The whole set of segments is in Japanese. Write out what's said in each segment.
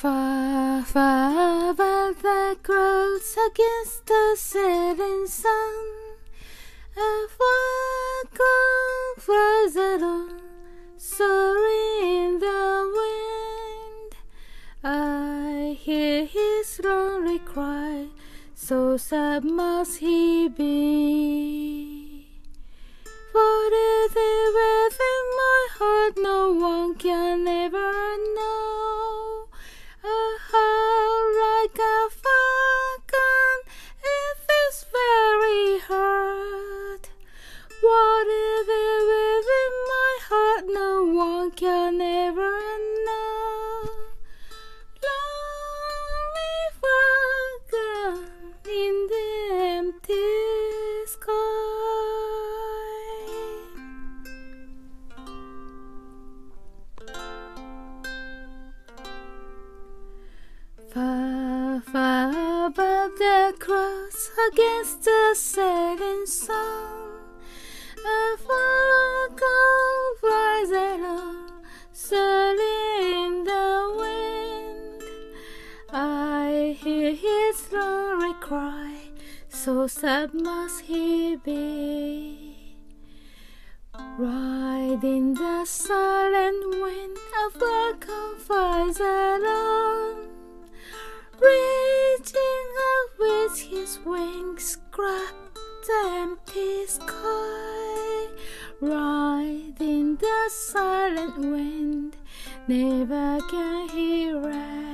Far, far above the clouds against the setting sun. Falcon flies along, soaring in the wind. I hear his lonely cry, so sad must he be. For it within my heart? No one can ever against the setting sun, a falcon flies along, sailing in the wind. I hear his lonely cry, so sad must he be. Riding the silent wind, a falcon flies along. Reaching out with his wings, the empty sky. Riding the silent wind, never can he rest.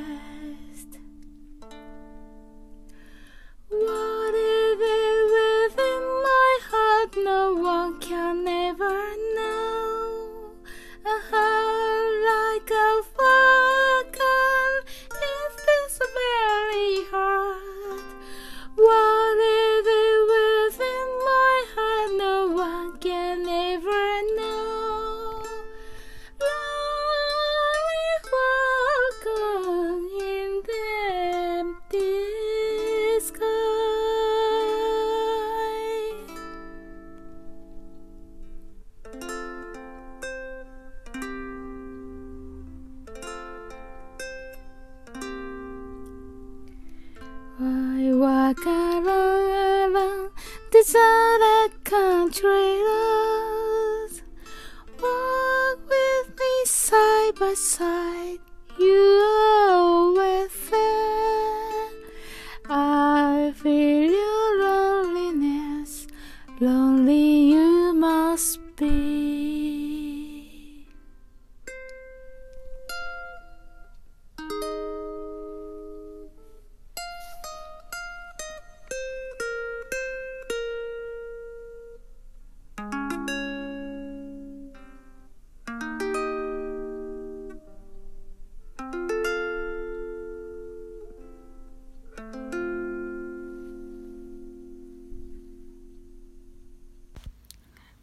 I walk along along around deserted country roads. Walk with me side by side.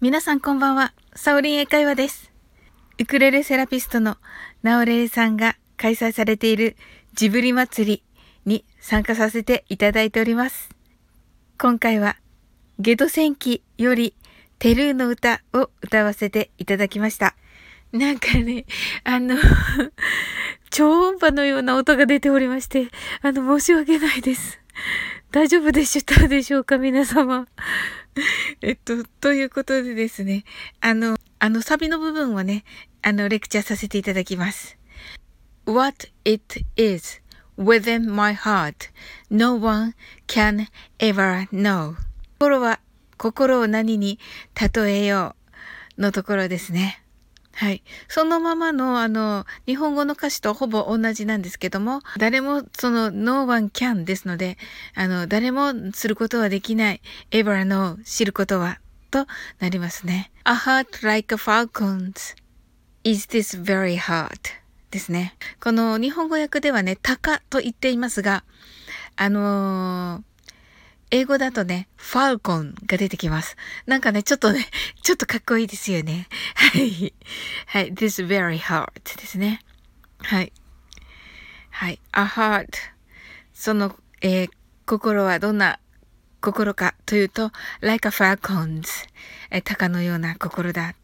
皆さんこんばんは。サオリン英会話です。ウクレレセラピストのナオレレさんが開催されているジブリ祭りに参加させていただいております。今回はゲド戦記よりテルーの歌を歌わせていただきました。なんかね、あの、超音波のような音が出ておりまして、あの、申し訳ないです。大丈夫でしたでしょうか皆様。えっと、ということでですね、あの、あのサビの部分をね、あの、レクチャーさせていただきます。What it is within my heart, no one can ever know. 心は、心を何に例えようのところですね。はい。そのままの、あの、日本語の歌詞とほぼ同じなんですけども、誰も、その、no one can ですので、あの、誰もすることはできない、ever know 知ることは、となりますね。A heart like a falcon's is this very heart ですね。この日本語訳ではね、鷹と言っていますが、あのー英語だとね、ファルコンが出てきます。なんかね、ちょっとね、ちょっとかっこいいですよね。はい。はい。this very heart ですね。はい。はい。a heart その、えー心はどんな心かというと、like a falcon's えー鷹のような心だ。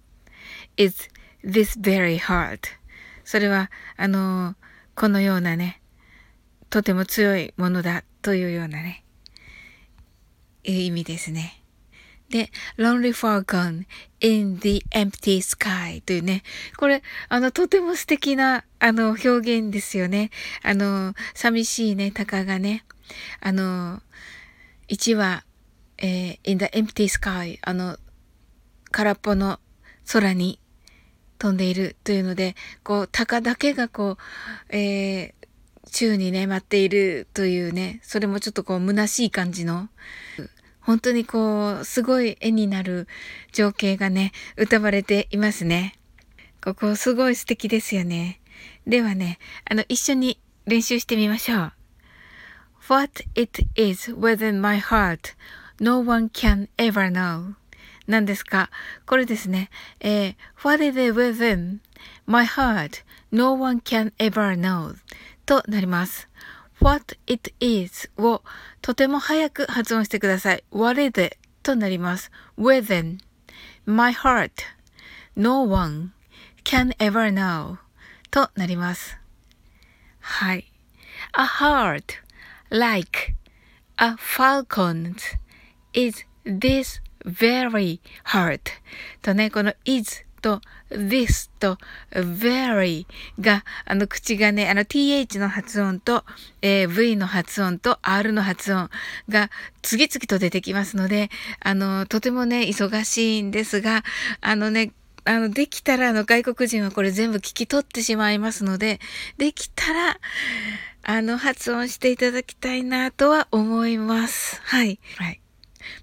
is this very heart それは、あのーこのようなね、とても強いものだというようなね、いう意味ですね。で、Lonely Falcon in the Empty Sky というね、これ、あの、とても素敵な、あの、表現ですよね。あの、寂しいね、鷹がね、あの、1話、えー、in the empty sky あの、空っぽの空に飛んでいるというので、こう、鷹だけがこう、えー、宙にね、待っているというね、それもちょっとこう、虚しい感じの、本当にこう、すごい絵になる情景がね、歌われていますね。ここすごい素敵ですよね。ではね、あの、一緒に練習してみましょう。What it is within my heart, no one can ever know. 何ですか？これですね。えー、What is it within my heart, no one can ever know. となります。what it is をとても早く発音してください。what is it となります。within my heart, no one can ever know となります。はい。a heart like a falcon's is this very heart とね、この is と this と very が、あの口がね、あの th の発音と、えー、v の発音と r の発音が次々と出てきますので、あの、とてもね、忙しいんですが、あのね、あの、できたら、あの、外国人はこれ全部聞き取ってしまいますので、できたら、あの、発音していただきたいなとは思います。はい。はい。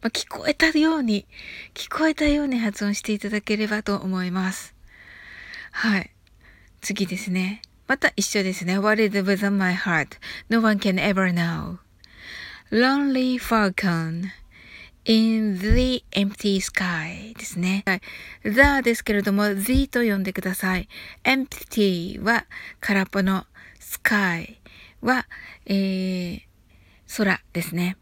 まあ、聞こえたように、聞こえたように発音していただければと思います。はい。次ですね。また一緒ですね。What is within my heart? No one can ever know. Lonely falcon in the empty sky ですね。はい。the ですけれども the と呼んでください。empty は空っぽの sky は、えー、空ですね。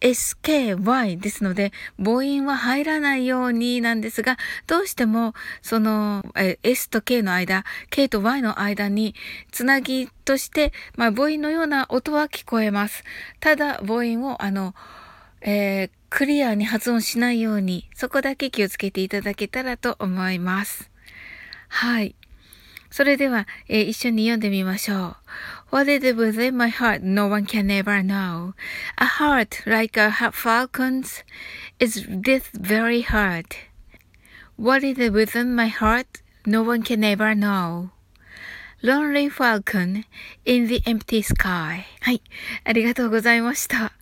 SKY ですので、母音は入らないようになんですが、どうしても、その、S と K の間、K と Y の間に、つなぎとして、まあ、母音のような音は聞こえます。ただ、母音を、あの、えー、クリアに発音しないように、そこだけ気をつけていただけたらと思います。はい。それでは、えー、一緒に読んでみましょう。What is within my heart no one can ever know. A heart like a falcon's is this very heart. What is within my heart no one can ever know. Lonely Falcon in the Empty Sky はい。ありがとうございました。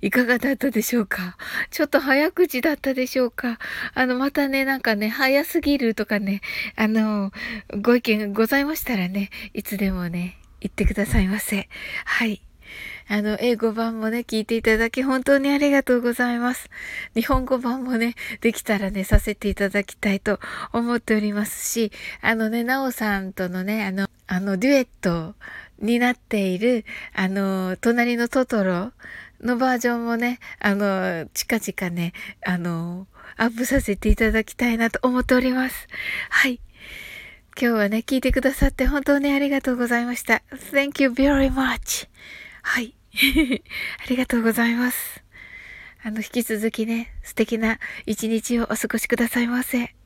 いかがだったでしょうかちょっと早口だったでしょうかあの、またね、なんかね、早すぎるとかね、あの、ご意見ございましたらね、いつでもね、言ってくださいませ。はい。あの、英語版もね、聞いていただき本当にありがとうございます。日本語版もね、できたらね、させていただきたいと思っておりますし、あのね、なおさんとのね、あの、あの、デュエットになっている、あの、隣のトトロのバージョンもね、あの、近々ね、あの、アップさせていただきたいなと思っております。はい。今日はね、聞いてくださって本当にありがとうございました。Thank you very much. はい。ありがとうございます。あの、引き続きね、素敵な一日をお過ごしくださいませ。